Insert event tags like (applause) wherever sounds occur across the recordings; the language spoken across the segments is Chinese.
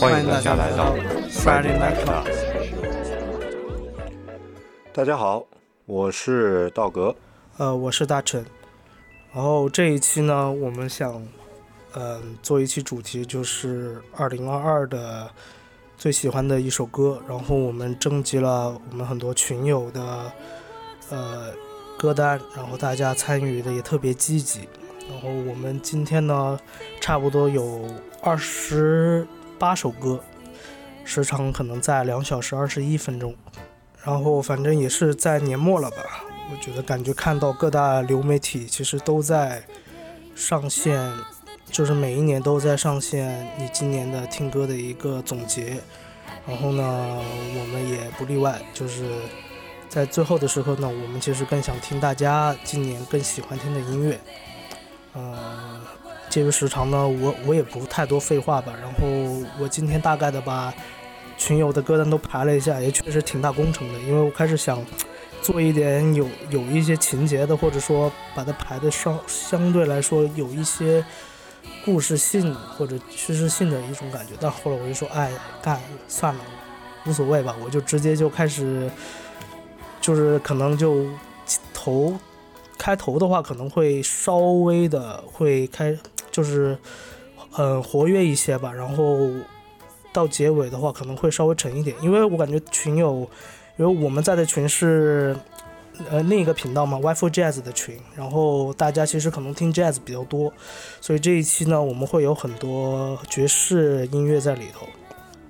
欢迎大家来到 Friday Night Club。大家好，我是道格。呃，我是大陈。然后这一期呢，我们想，嗯，做一期主题，就是二零二二的最喜欢的一首歌。然后我们征集了我们很多群友的呃歌单，然后大家参与的也特别积极。然后我们今天呢，差不多有二十八首歌，时长可能在两小时二十一分钟。然后反正也是在年末了吧。我觉得感觉看到各大流媒体其实都在上线，就是每一年都在上线你今年的听歌的一个总结。然后呢，我们也不例外，就是在最后的时候呢，我们其实更想听大家今年更喜欢听的音乐。呃，介于时长呢，我我也不太多废话吧。然后我今天大概的把群友的歌单都排了一下，也确实挺大工程的，因为我开始想。做一点有有一些情节的，或者说把它排的相相对来说有一些故事性或者叙事性的一种感觉，但后来我就说，哎，干算了，无所谓吧，我就直接就开始，就是可能就头开头的话可能会稍微的会开，就是嗯活跃一些吧，然后到结尾的话可能会稍微沉一点，因为我感觉群友。因为我们在的群是，呃，另一个频道嘛，WiFi Jazz 的群，然后大家其实可能听 Jazz 比较多，所以这一期呢，我们会有很多爵士音乐在里头，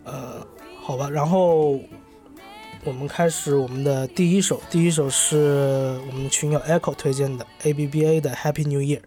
呃，好吧，然后我们开始我们的第一首，第一首是我们群友 Echo 推荐的 ABBA 的 Happy New Year。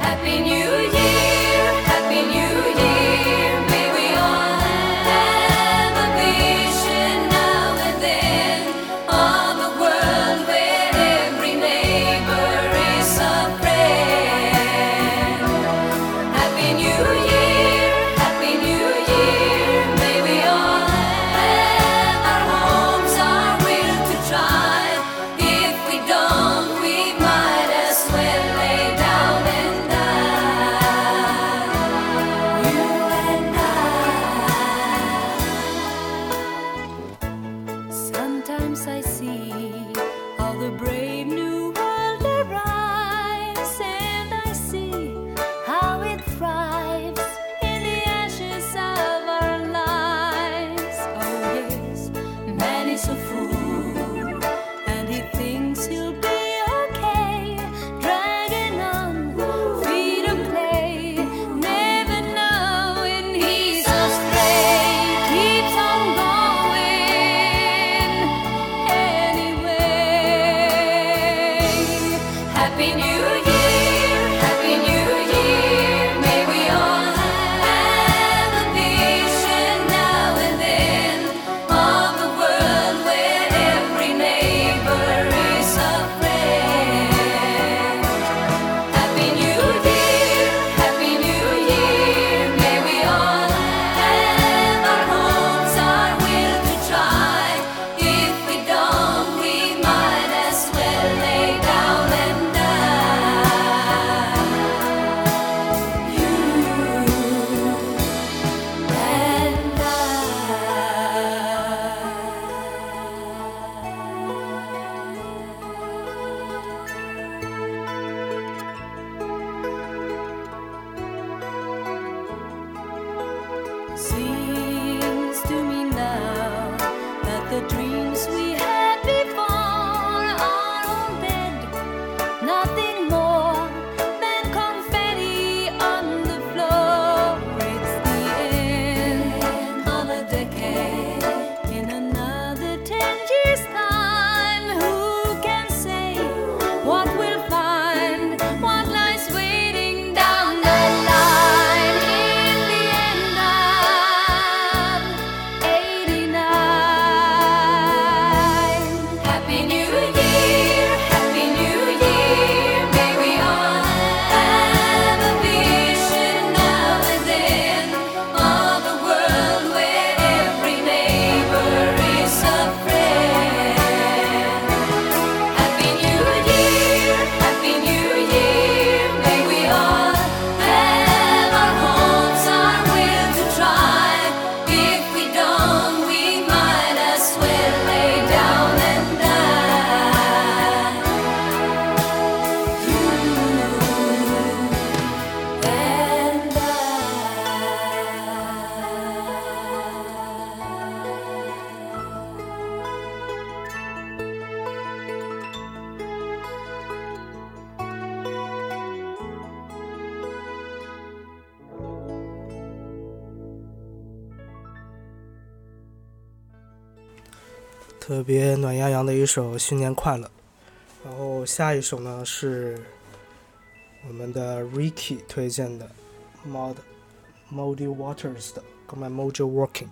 Happy New Year. 一首《新年快乐》。然后下一首呢是我们的 Ricky 推荐的 Mod Mody Waters 的《Go My Mojo Working》。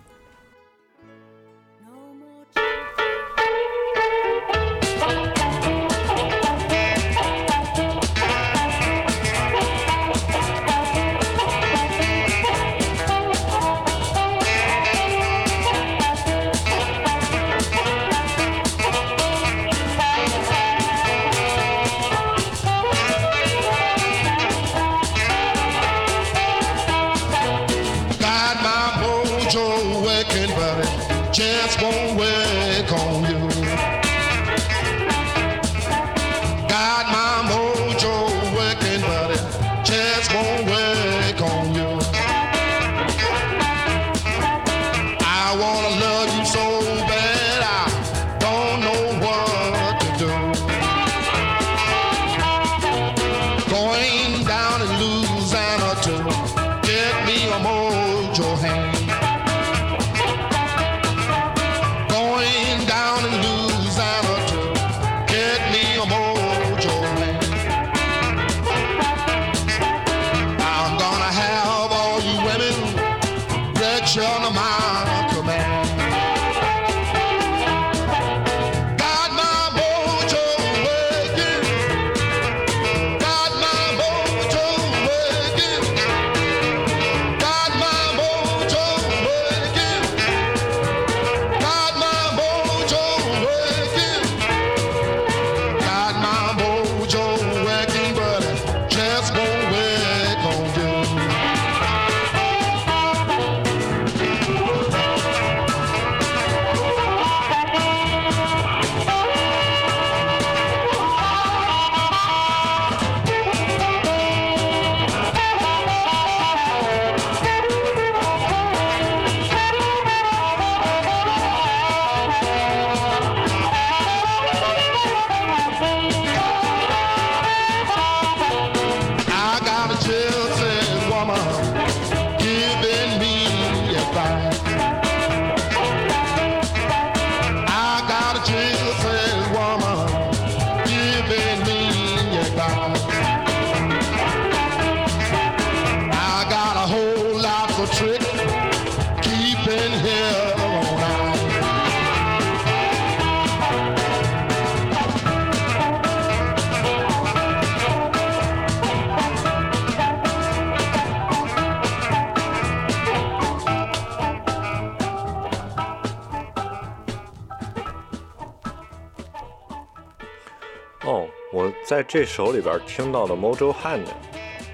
这首里边听到的 Mojo Hand，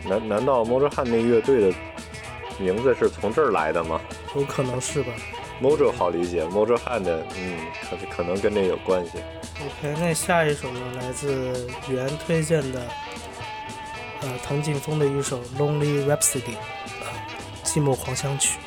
难难道 Mojo Hand 那乐队的名字是从这儿来的吗？有可能是吧。Mojo 好理解，Mojo Hand，嗯，可可能跟这有关系。OK，那下一首呢，来自原推荐的，呃，唐劲峰的一首 Lonely Rhapsody，寂寞狂想曲。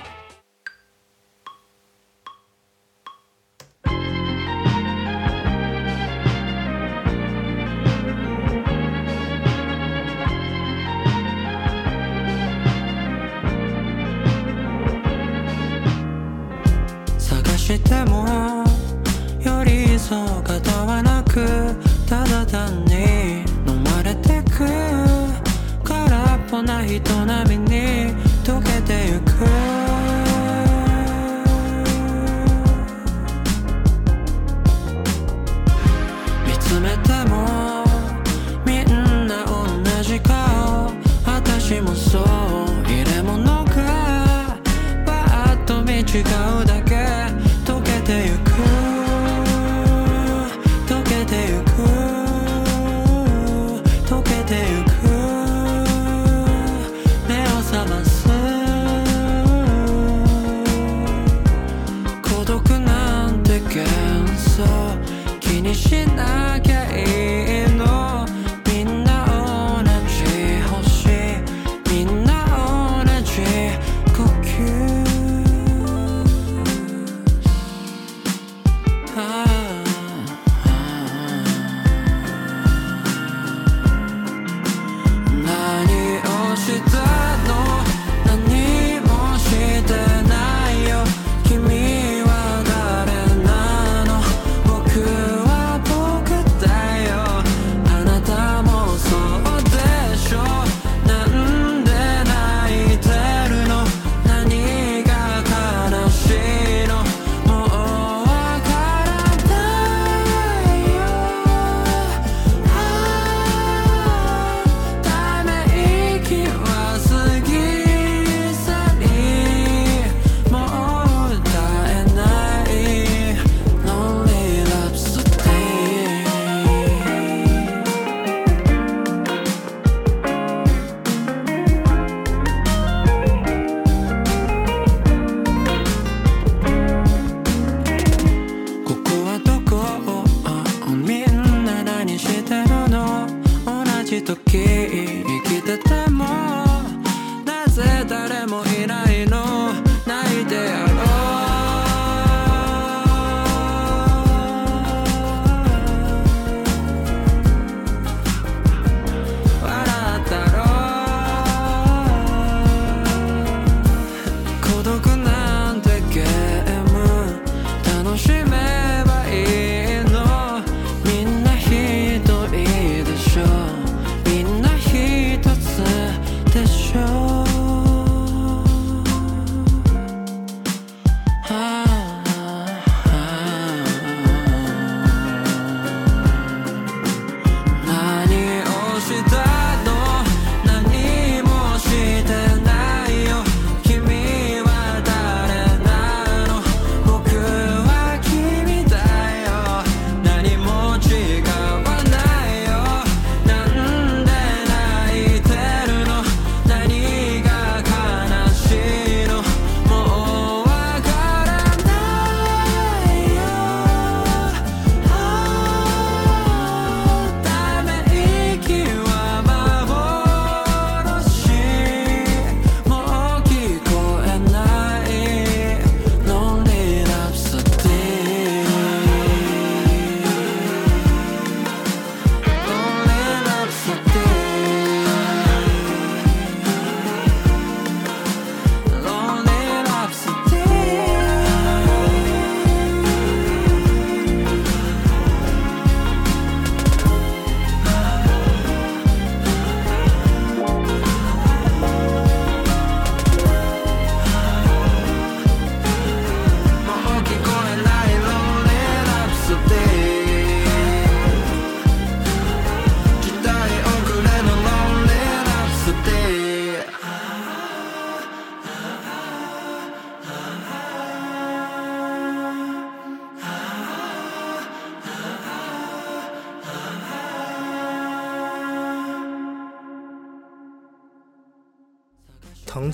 finishing again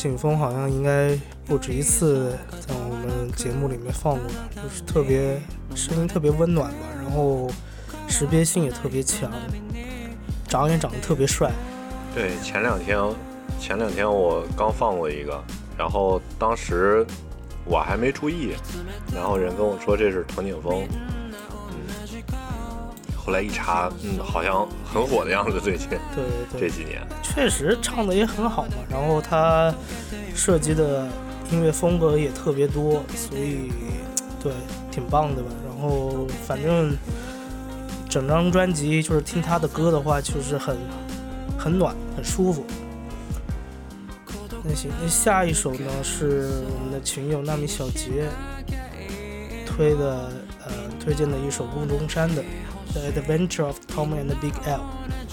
景峰好像应该不止一次在我们节目里面放过，就是特别声音特别温暖吧，然后识别性也特别强，长也长得特别帅。对，前两天前两天我刚放过一个，然后当时我还没注意，然后人跟我说这是藤井风，后来一查，嗯，好像很火的样子，最近对对 (laughs) 对，几年。确实唱的也很好嘛，然后他设计的音乐风格也特别多，所以对挺棒的吧。然后反正整张专辑就是听他的歌的话，就是很很暖，很舒服。那行，那下一首呢是我们的群友纳米小杰推的呃推荐的一首雾中山的《The Adventure of Tom and the Big L》。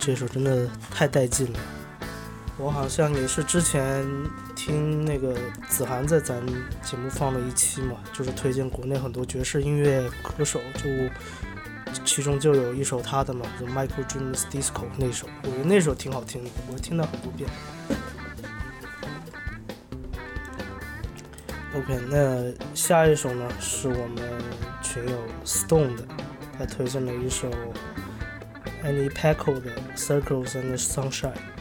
这首真的太带劲了。我好像也是之前听那个子涵在咱节目放了一期嘛，就是推荐国内很多爵士音乐歌手，就其中就有一首他的嘛，就 Michael Dreams Disco 那首，我觉得那首挺好听的，我听了很多遍。OK，那下一首呢是我们群友 Stone 的，他推荐了一首 Annie Paco 的 Circles and Sunshine。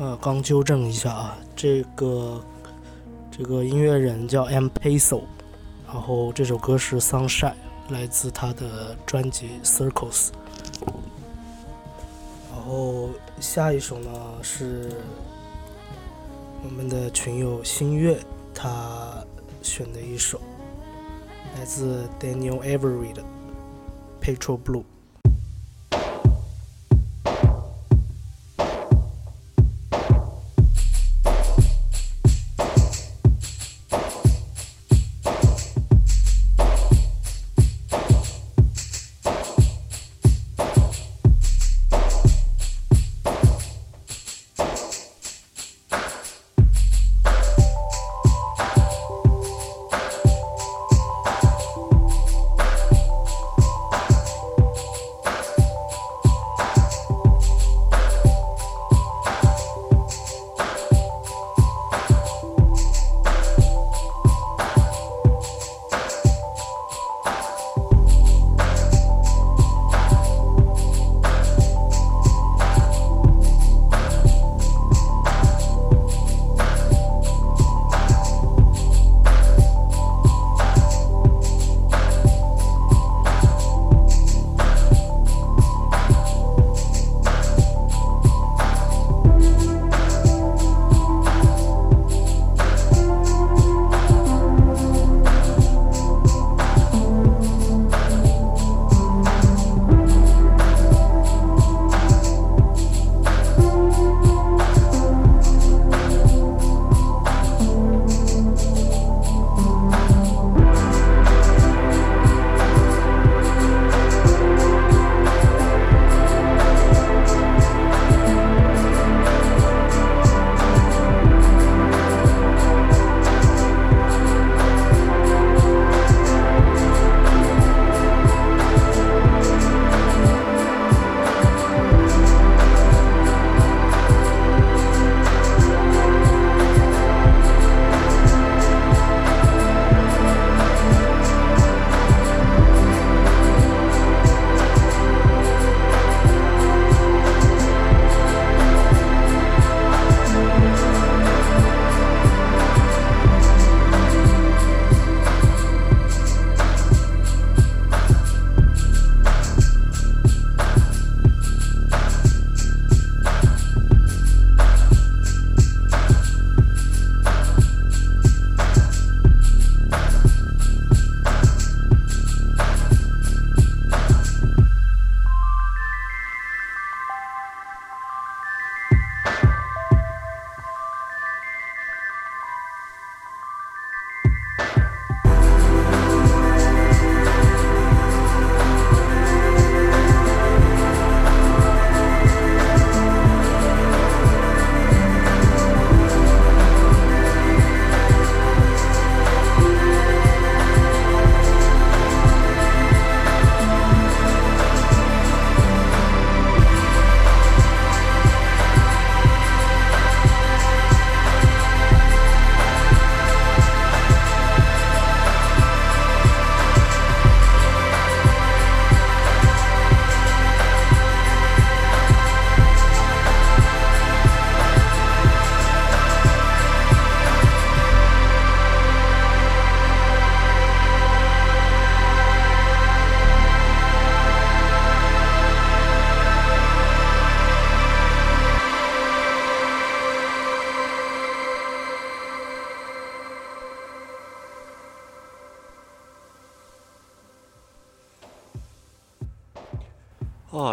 呃，刚纠正一下啊，这个这个音乐人叫 M Peso，然后这首歌是 Sunshine，来自他的专辑 Circles。然后下一首呢是我们的群友新月他选的一首，来自 Daniel Avery 的 Petrol Blue。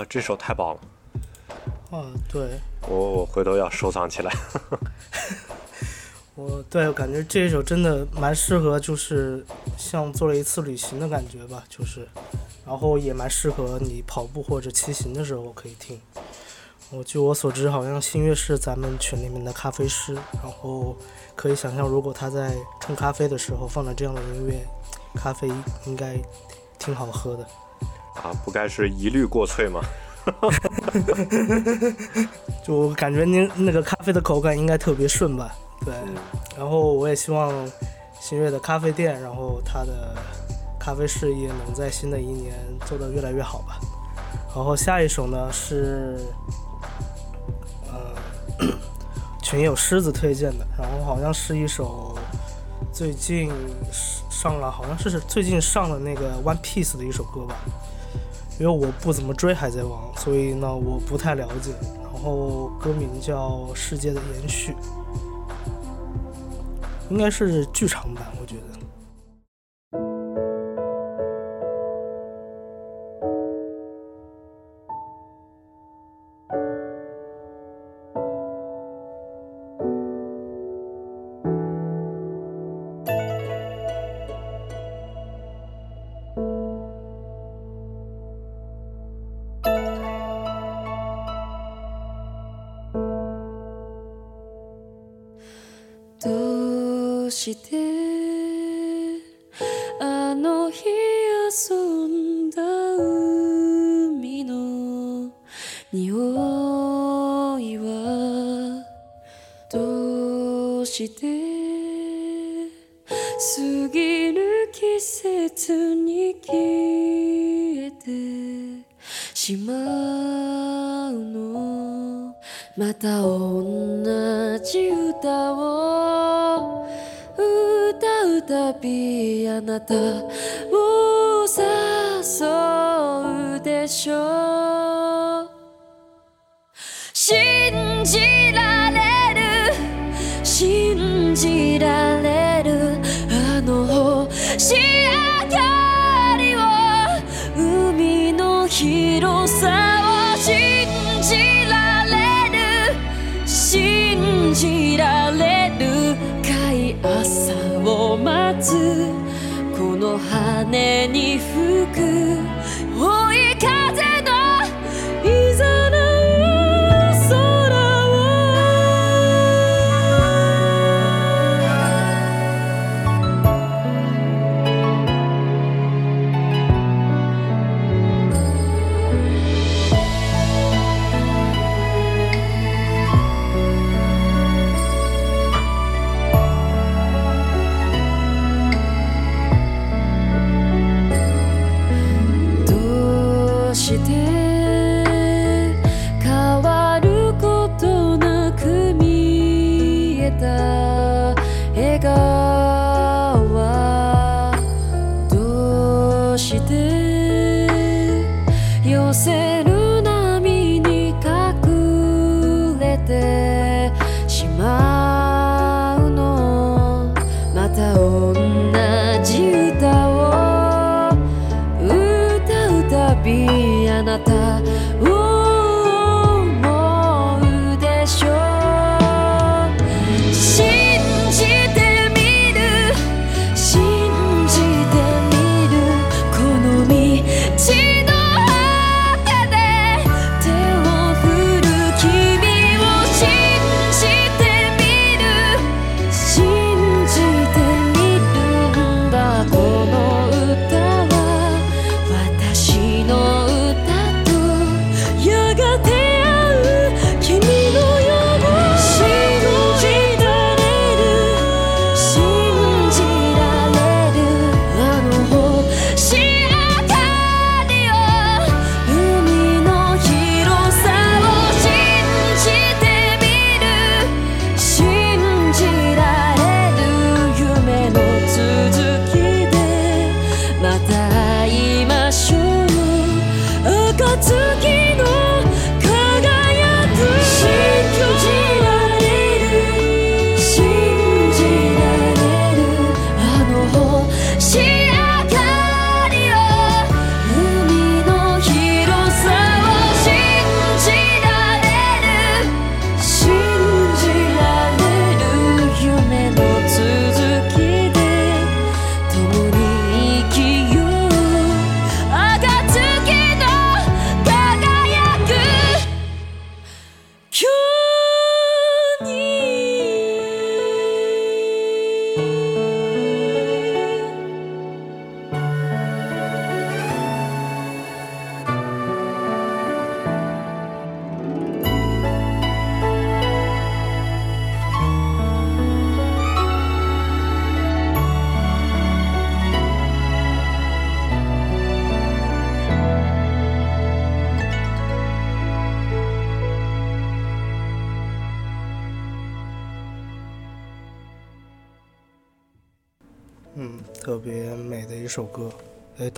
这首太棒了，啊，对我我回头要收藏起来。(laughs) 我对我感觉这一首真的蛮适合，就是像做了一次旅行的感觉吧，就是，然后也蛮适合你跑步或者骑行的时候可以听。我据我所知，好像新月是咱们群里面的咖啡师，然后可以想象，如果他在冲咖啡的时候放了这样的音乐，咖啡应该挺好喝的。啊，不该是一律过脆吗？(laughs) 就我感觉您那个咖啡的口感应该特别顺吧？对，然后我也希望新锐的咖啡店，然后它的咖啡事业能在新的一年做得越来越好吧。然后下一首呢是，呃，(clears throat) 群友狮子推荐的，然后好像是一首最近上了，好像是最近上了那个 One Piece 的一首歌吧。因为我不怎么追海贼王所以呢我不太了解。然后歌名叫世界的延续应该是剧场版我觉得。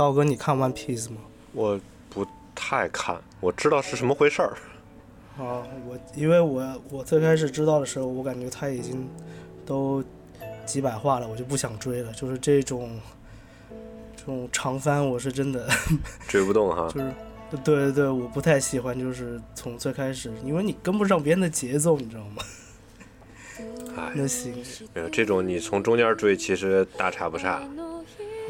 哎，道哥，你看 One Piece 吗？我不太看，我知道是什么回事儿。啊，我因为我我最开始知道的时候，我感觉他已经都几百话了，我就不想追了。就是这种这种长番，我是真的 (laughs) 追不动哈就。是，对对对，我不太喜欢，就是从最开始，因为你跟不上别人的节奏，你知道吗？哎，(laughs) 那行没有这种你从中间追，其实大差不差。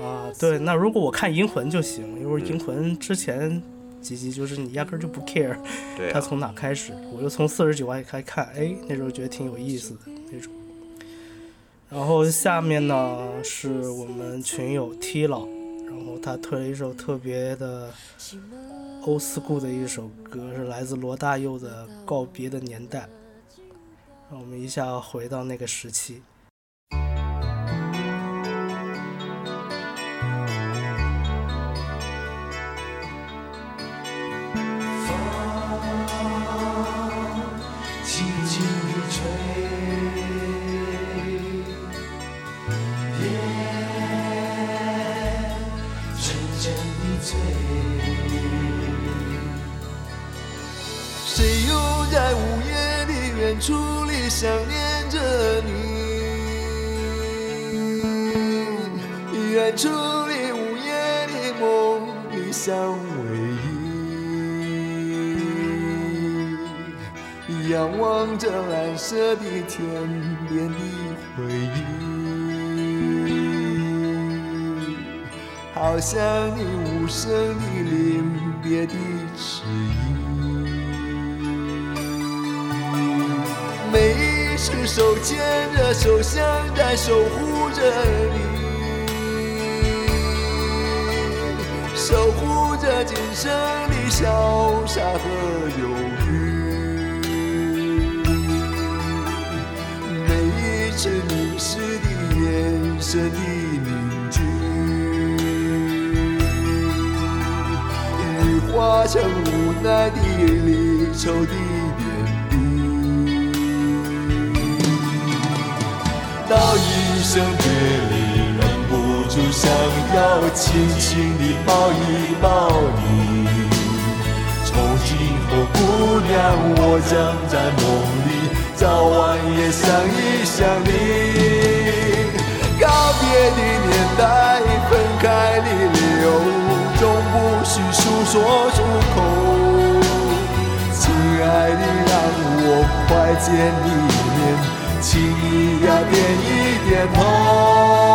啊，对，那如果我看银魂就行，因为银魂之前几集就是你压根儿就不 care 对啊，它从哪开始，我就从四十九话开始看，哎，那时候觉得挺有意思的那种。然后下面呢是我们群友 T 老，然后他推了一首特别的 old school 的一首歌，是来自罗大佑的《告别的年代》，让我们一下回到那个时期。望着蓝色的天边的回忆，好像你无声的临别的迟疑。每一次手牵着手，像在守护着你。守护着今生的潇洒和忧是迷失的眼神的凝聚，已化成无奈的离愁的点滴。道一声别离，忍不住想要轻轻地抱一抱你。从今后，姑娘，我将在梦里早晚也想一想你。告别的年代，分开的理由，总不需诉说出口。亲爱的，让我快见一面，请你呀点一点头。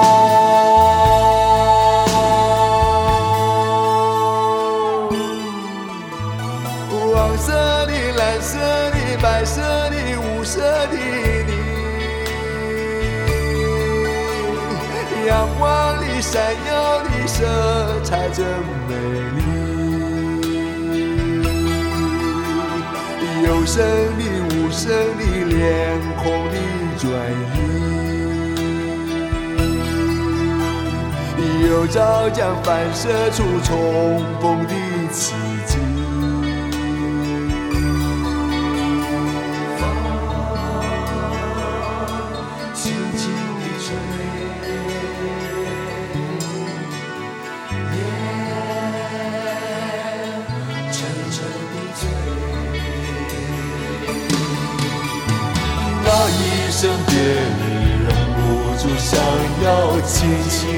闪耀的色彩真美丽。有声的、无声的、脸孔的转移，有朝将反射出重逢的奇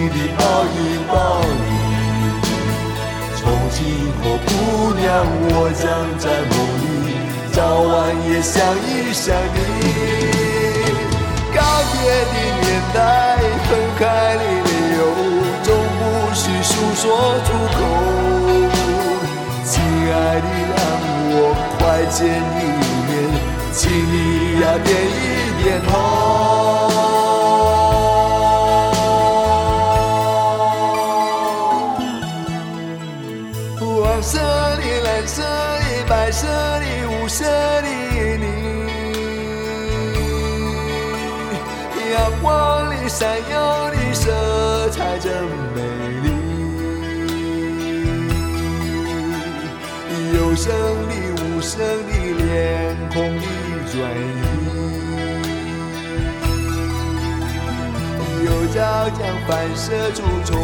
轻地抱一抱你。从今后，姑娘，我将在梦里早晚也想一想你。告别的年代，分开的理由，总不需诉说出口。亲爱的，让我快见一面，请你呀点一点头。闪耀的色彩真美丽，有声的、无声的、脸孔的转移，有朝将反射出重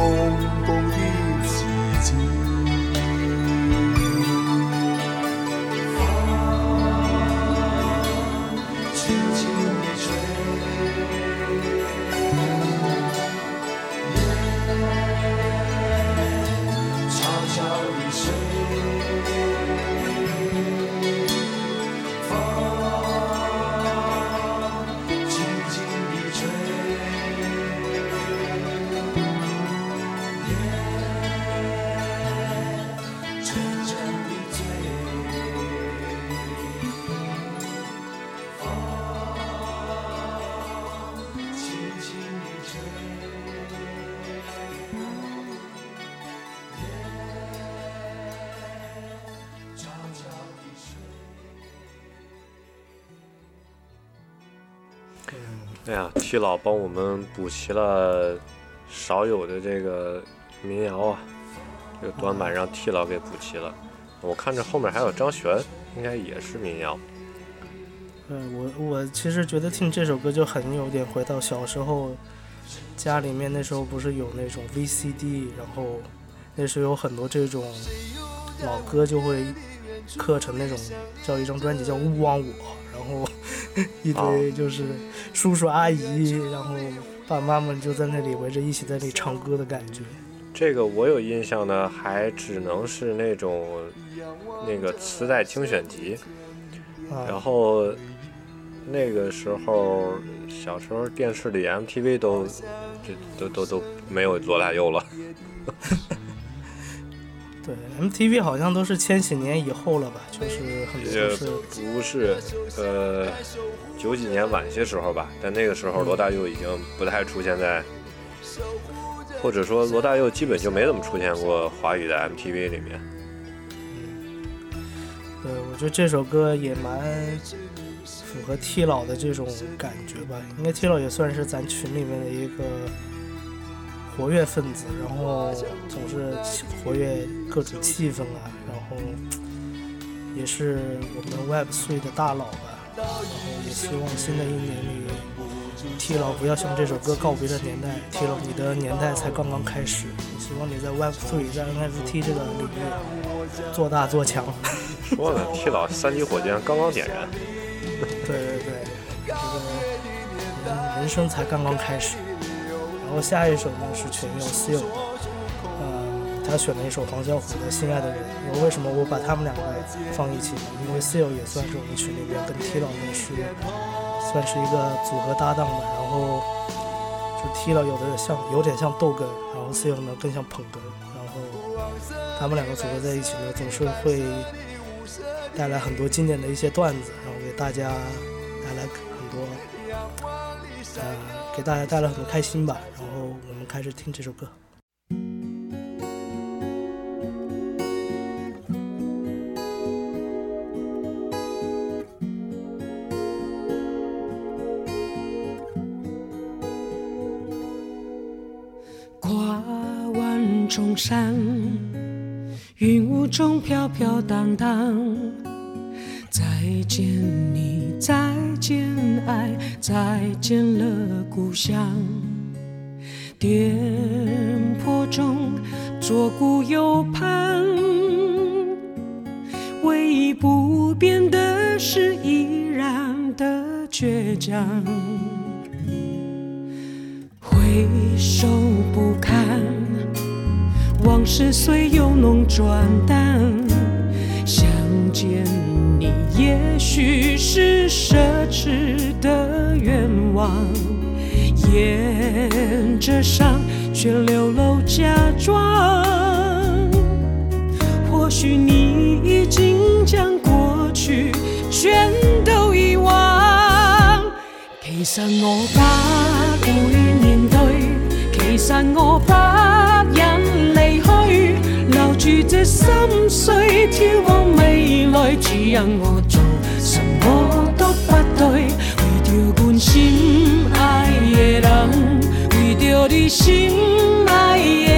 老帮我们补齐了少有的这个民谣啊，这个短板让 T 老给补齐了。我看着后面还有张悬，应该也是民谣。对我我其实觉得听这首歌就很有点回到小时候，家里面那时候不是有那种 VCD，然后那时候有很多这种老歌就会刻成那种叫一张专辑叫《勿忘我》，然后 (laughs) 一堆就是叔叔阿姨，然后爸妈们就在那里围着一起在那里唱歌的感觉。这个我有印象的，还只能是那种那个磁带精选集，啊，然后那个时候小时候电视里 MTV 都这都都都没有罗大佑了。(laughs) 对，MTV 好像都是千禧年以后了吧，就是很多也都是不是，呃，九几年晚些时候吧，但那个时候罗大佑已经不太出现在，或者说罗大佑基本就没怎么出现过华语的 MTV 里面。对，我觉得这首歌也蛮符合 T 老的这种感觉吧。应该 T 老也算是咱群里面的一个活跃分子，然后总是活跃各种气氛啊，然后也是我们 Web 3的大佬吧。然后也希望新的一年里，T 老不要像这首歌告别的年代，T 老你的年代才刚刚开始。希望你在 Web 3在 NFT 这个领域做大做强。说呢，T 老三级火箭刚刚点燃，(laughs) 对对对，这个人人生才刚刚开始。然后下一首呢是全佑 Seal 的，呃，他选了一首黄小琥的《心爱的人》。然后为什么我把他们两个放一起呢？因为 Seal 也算是我们群里面跟 T 老也是算是一个组合搭档吧。然后就 T 老有的像有点像逗哏，然后 Seal 呢更像捧哏。然后他们两个组合在一起呢，总是会带来很多经典的一些段子，然后给大家带来很多，呃，给大家带来很多开心吧。我们开始听这首歌。跨万重山，云雾中飘飘荡荡。再见你，再见爱，再见了故乡。颠簸中，左顾右盼，唯一不变的是依然的倔强。回首不堪，往事虽由浓转淡。相见你，也许是奢侈的愿望。沿着伤，却流露假装。或许你已经将过去全都遗忘。其实我不會面對，其實我不忍離去，留住这心碎，眺望未來，只因我做什麼都不對，為着關心人，为着你心爱的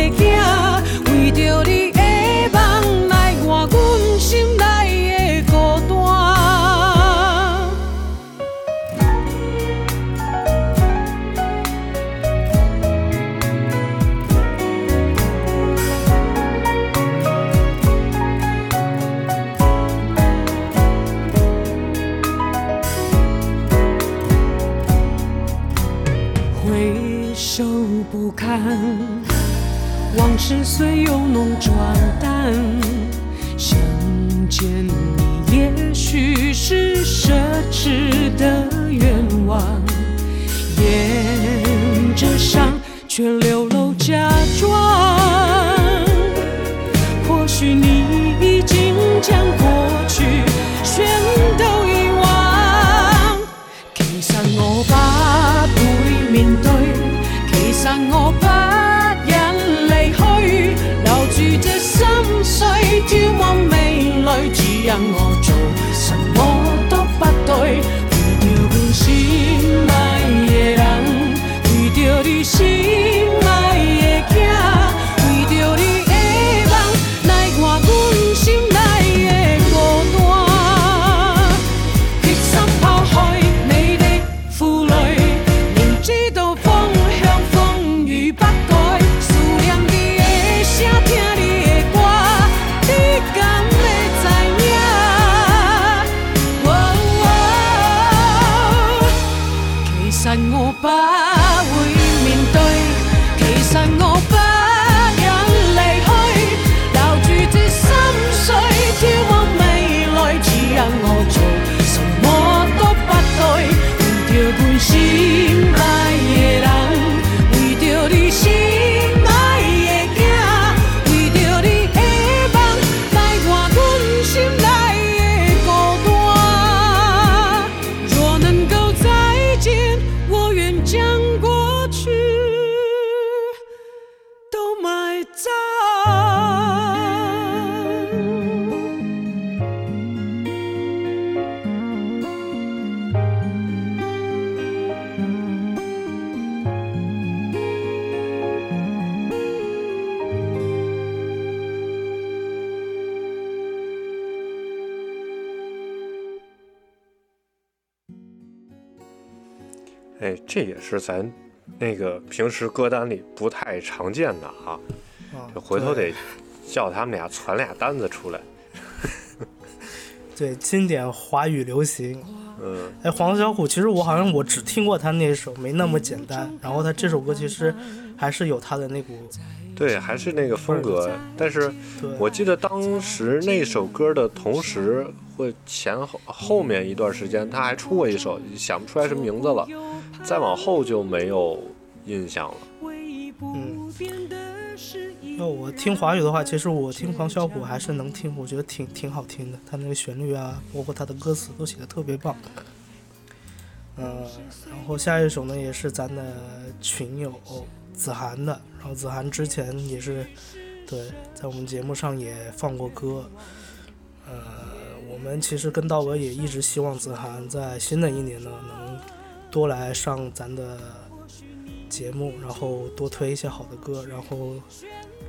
虽有浓转淡，想见你也许是奢侈的愿望，沿着伤却流露假装。这也是咱那个平时歌单里不太常见的哈，啊就回头得叫他们俩传俩单子出来。(laughs) 对经典华语流行。嗯，哎，黄小琥，其实我好像我只听过他那首《没那么简单》，然后他这首歌其实还是有他的那股，对，还是那个风格，但是，我记得当时那首歌的同时，或前后后面一段时间，他还出过一首，想不出来什么名字了，再往后就没有印象了。嗯，那我听华语的话，其实我听黄小琥还是能听，我觉得挺挺好听的，他那个旋律啊，包括他的歌词都写的特别棒。嗯，然后下一首呢也是咱的群友子涵的，然后子涵之前也是对在我们节目上也放过歌。呃，我们其实跟道哥也一直希望子涵在新的一年呢能多来上咱的节目，然后多推一些好的歌，然后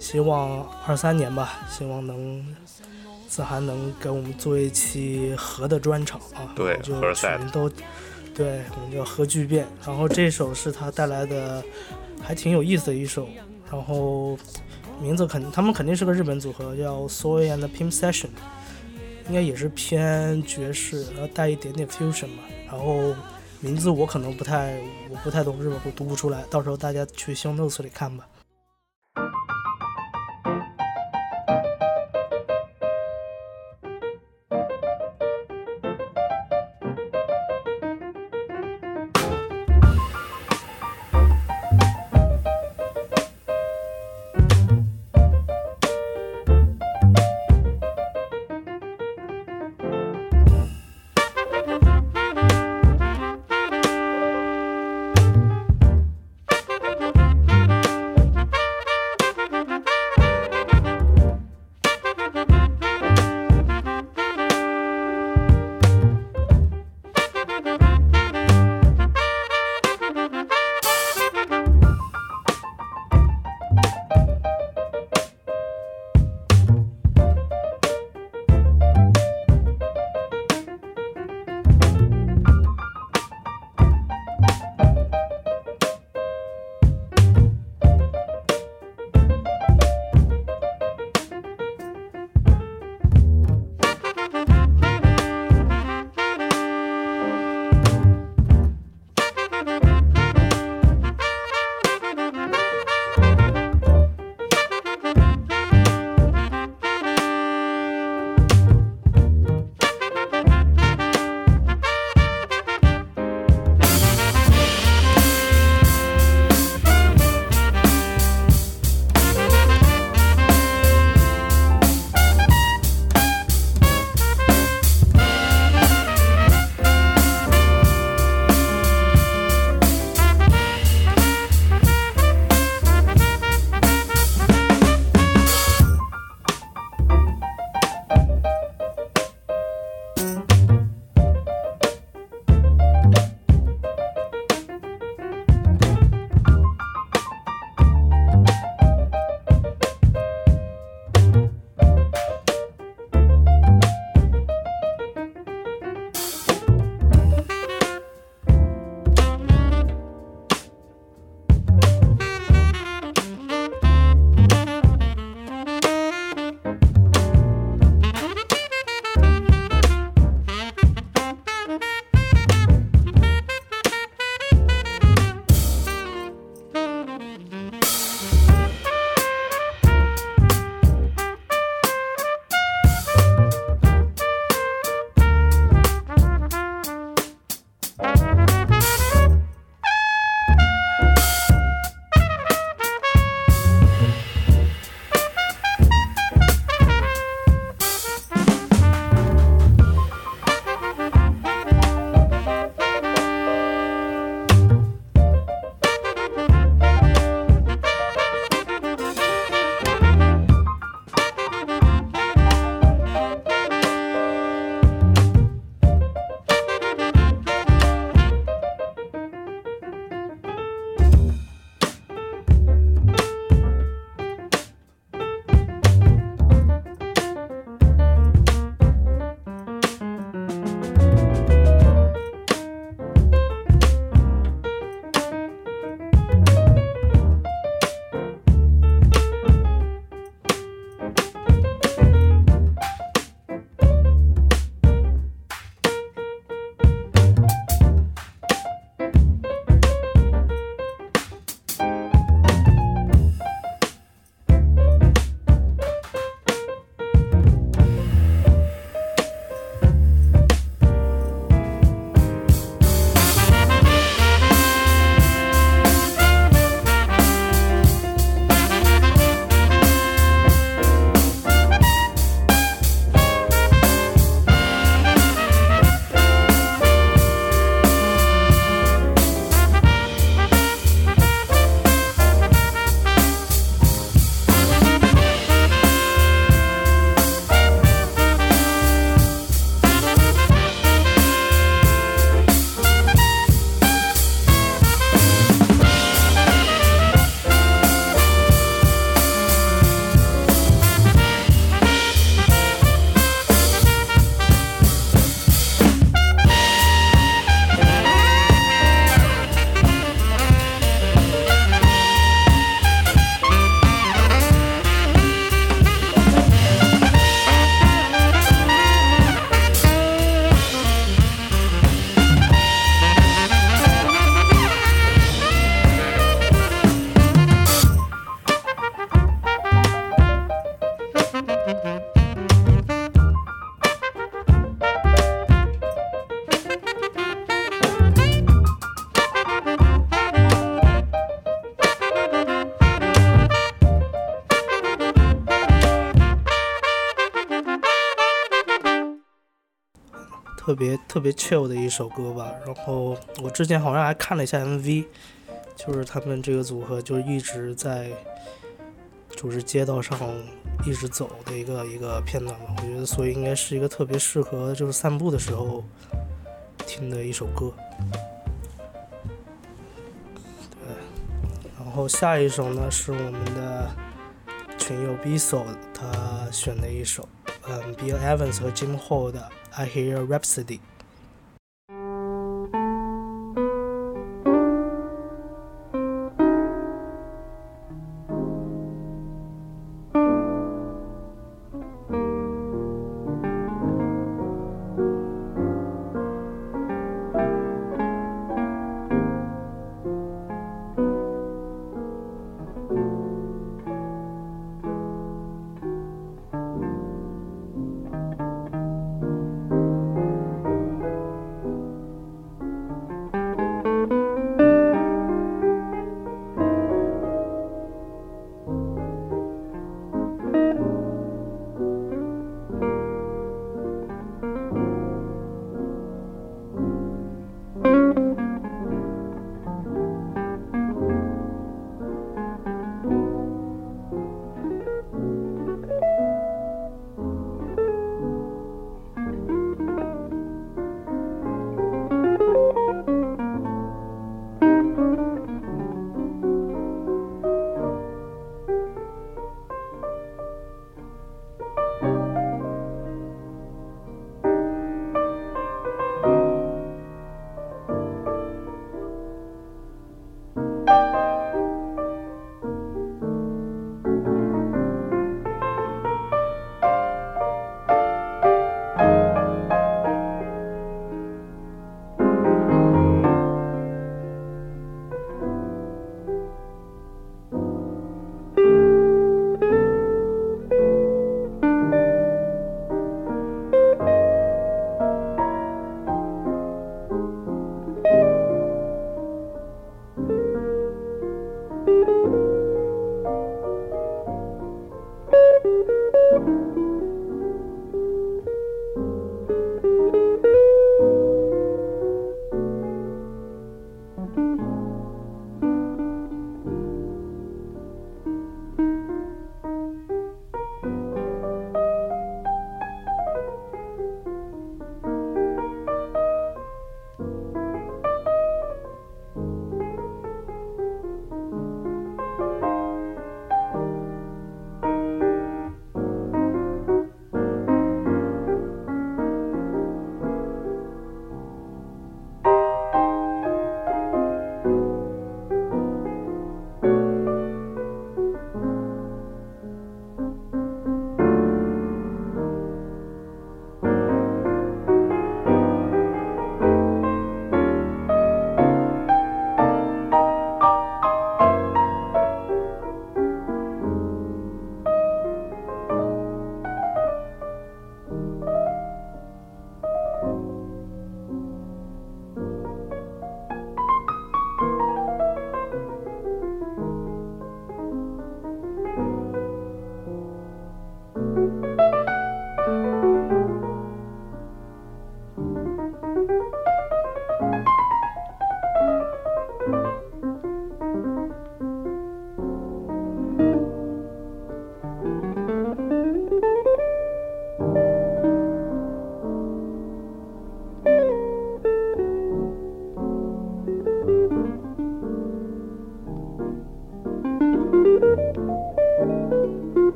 希望二三年吧，希望能子涵能给我们做一期和的专场啊，对就全都对，我们叫核聚变。然后这首是他带来的，还挺有意思的一首，然后名字肯他们肯定是个日本组合，叫 Soy and Pimp Session，应该也是偏爵士，然后带一点点 fusion 嘛。然后名字我可能不太我不太懂日本，我读不出来，到时候大家去 show notes 里看吧。「特别特别 chill 的一首歌吧。然后我之前好像还看了一下 MV，就是他们这个组合就一直在就是街道上一直走的一个一个片段吧。我觉得所以应该是一个特别适合就是散步的时候听的一首歌。对，然后下一首呢是我们的群友 Biso 他选的一首，嗯，Bill Evans 和 Jim Hall 的《I Hear Rhapsody》。 「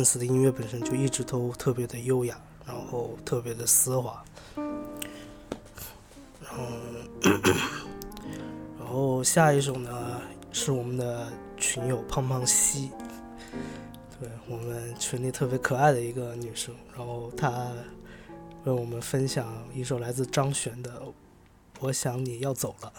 比尔 Evans 的音乐本身就一直都特别的优雅，然后特别的丝滑。然后，(coughs) 然后下一首呢是我们的群友胖胖西，对我们群里特别可爱的一个女生，然后她为我们分享一首来自张悬的《我想你要走了》。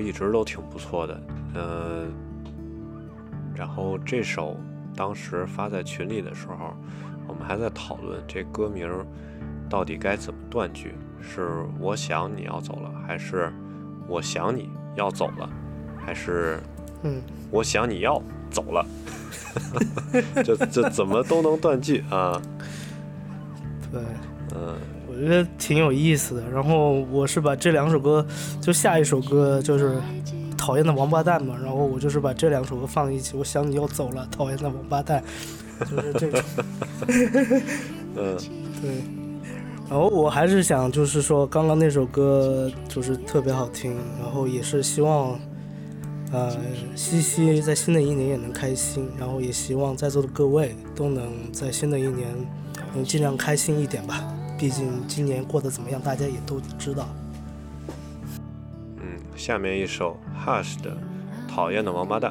一直都挺不错的，嗯、然后这首当时发在群里的时候，我们还在讨论这歌名到底该怎么断句，是我想你要走了，还是我想你要走了，还是嗯，我想你要走了，(laughs) (laughs) 这这怎么都能断句啊？对，嗯，我觉得挺有意思的。然后我是把这两首歌，就下一首歌就是《讨厌的王八蛋》嘛，然后我就是把这两首歌放一起。我想你要走了，讨厌的王八蛋，就是这种。(laughs) 嗯 (laughs) 对，然后我还是想，就是说，刚刚那首歌就是特别好听，然后也是希望，呃，西西在新的一年也能开心，然后也希望在座的各位都能在新的一年能尽量开心一点吧。毕竟今年过得怎么样，大家也都知道。嗯，下面一首 Hush 的《讨厌的王八蛋》。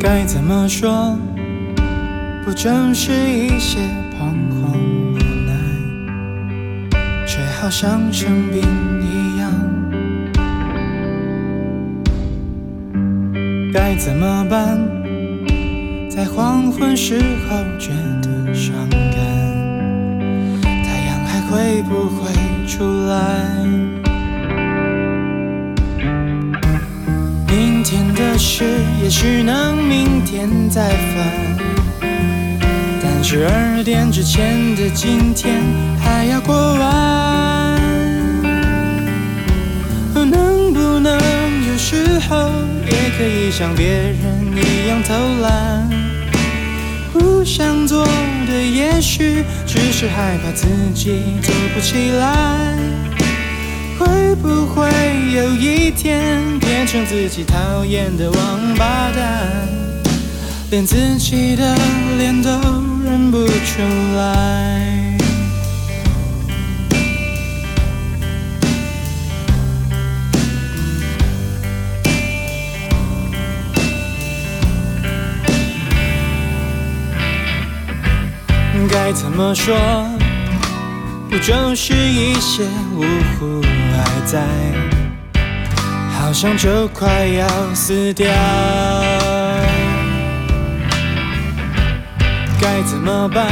该怎么说？不正是一些像生病一样。该怎么办？在黄昏时候觉得伤感，太阳还会不会出来？明天的事也许能明天再烦，但是二点之前的今天还要过完。候也可以像别人一样偷懒？不想做的也许只是害怕自己做不起来。会不会有一天变成自己讨厌的王八蛋，连自己的脸都认不出来？该怎么说？不就是一些呜呼还在，好像就快要死掉。该怎么办？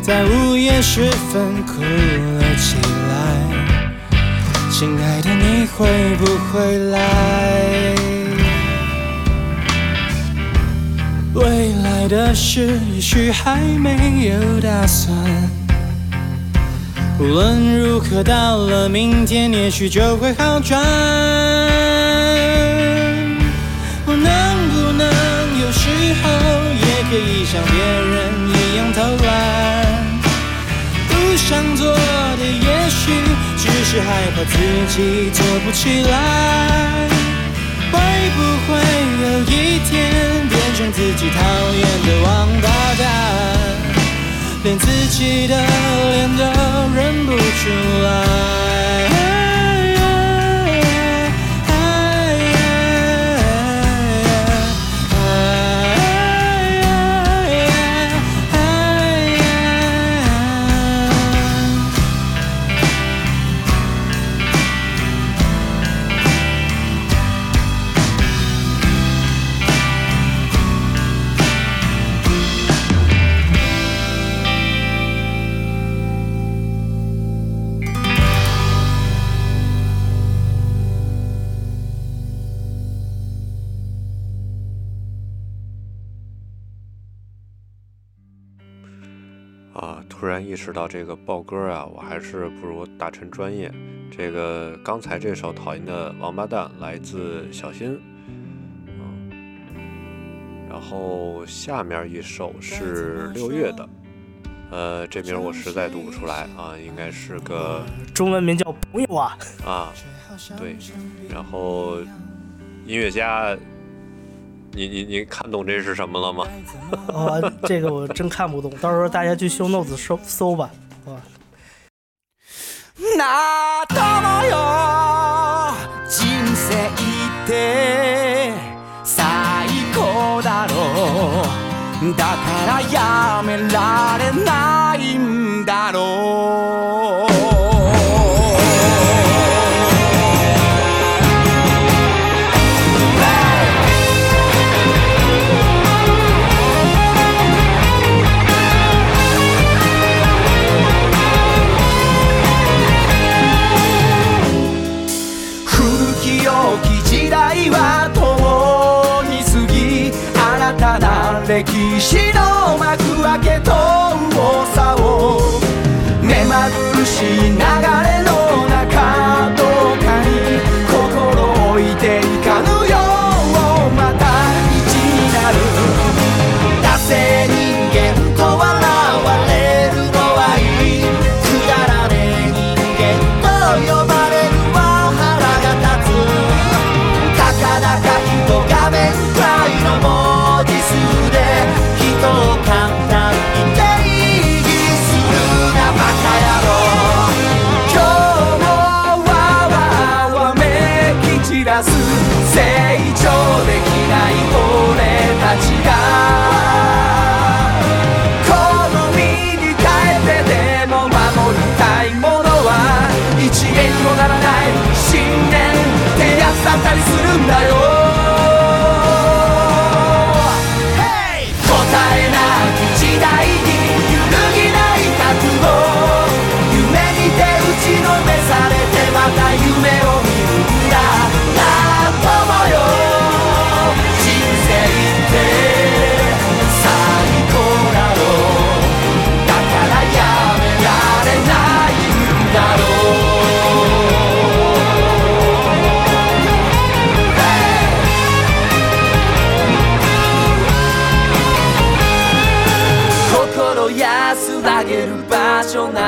在午夜时分哭了起来，亲爱的，你会不会来？未来的事也许还没有打算。无论如何，到了明天，也许就会好转。我能不能有时候也可以像别人一样偷懒？不想做的，也许只是害怕自己做不起来。会不会有一天变成自己讨厌的王八蛋？连自己的脸都认不出来。然意识到这个报歌啊，我还是不如大陈专业。这个刚才这首讨厌的王八蛋来自小新，嗯，然后下面一首是六月的，呃，这名我实在读不出来啊，应该是个中文名叫朋友啊，啊，对，然后音乐家，你你你看懂这是什么了吗？啊、这个我真看不懂，到时候大家去修 nose 搜搜吧，啊。な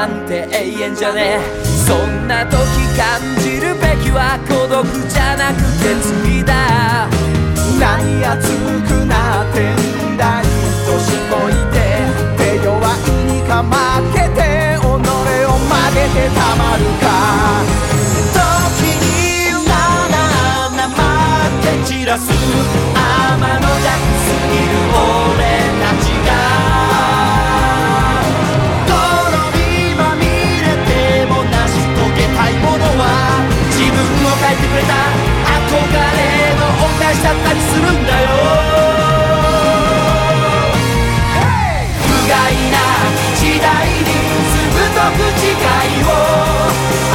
なんて永遠じゃねえ。そんな時感じるべきは孤独じゃなくて罪だ。何熱くなってんだい年こいて手弱いにか負けて己を曲げてたまるか。時になななまって散らす。天の弱すぎる俺たくれた。憧れの恩返しだったりするんだよ。不甲斐な時代にずぶとく誓いを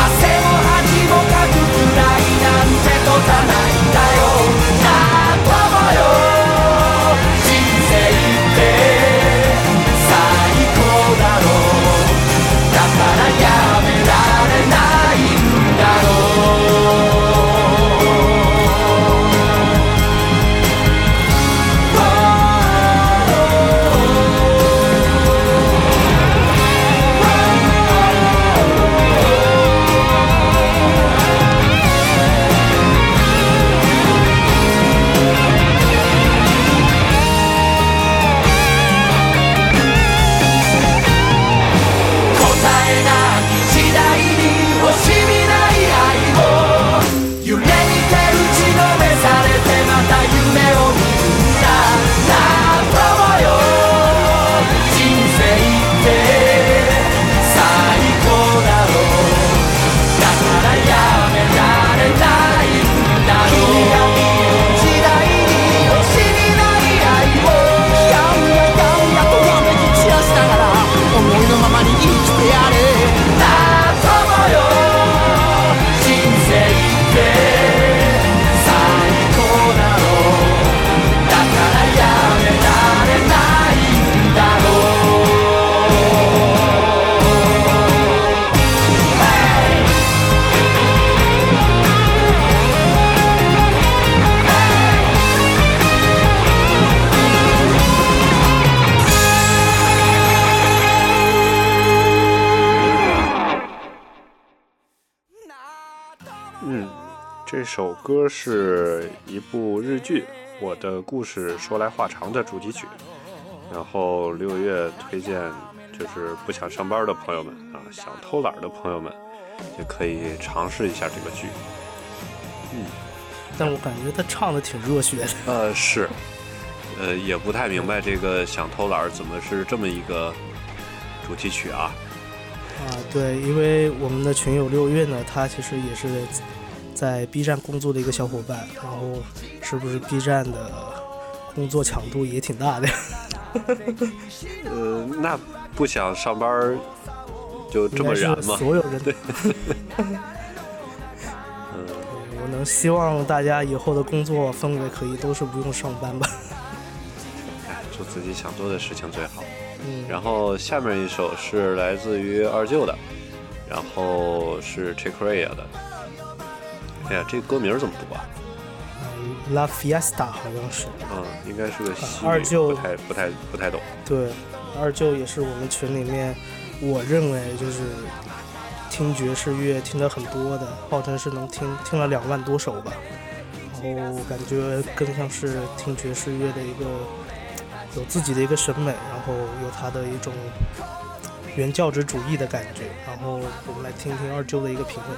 汗も恥もかくくらいなんてことないんだよ。是一部日剧《我的故事说来话长》的主题曲。然后六月推荐，就是不想上班的朋友们啊，想偷懒的朋友们，也可以尝试一下这个剧。嗯但我感觉他唱的挺热血的。呃，是，呃，也不太明白这个想偷懒怎么是这么一个主题曲啊。啊，对，因为我们的群友六月呢，他其实也是在 B 站工作的一个小伙伴，然后是不是 B 站的工作强度也挺大的？(laughs) 呃，那不想上班儿就这么燃吗？所有人对，(laughs) 嗯，我能希望大家以后的工作氛围可以都是不用上班吧。哎，做自己想做的事情最好。嗯，然后下面一首是来自于二舅的，然后是 Chick Corea 的。哎呀，这歌名怎么读啊？嗯，La Fiesta 好像是，嗯，应该是个西语，二舅不太不太不太懂。对，二舅也是我们群里面，我认为就是听爵士乐听的很多的，号称是能听听了两万多首吧。然后感觉更像是听爵士乐的一个有自己的一个审美，然后有他的一种原教旨主义的感觉。然后我们来听听二舅的一个品味。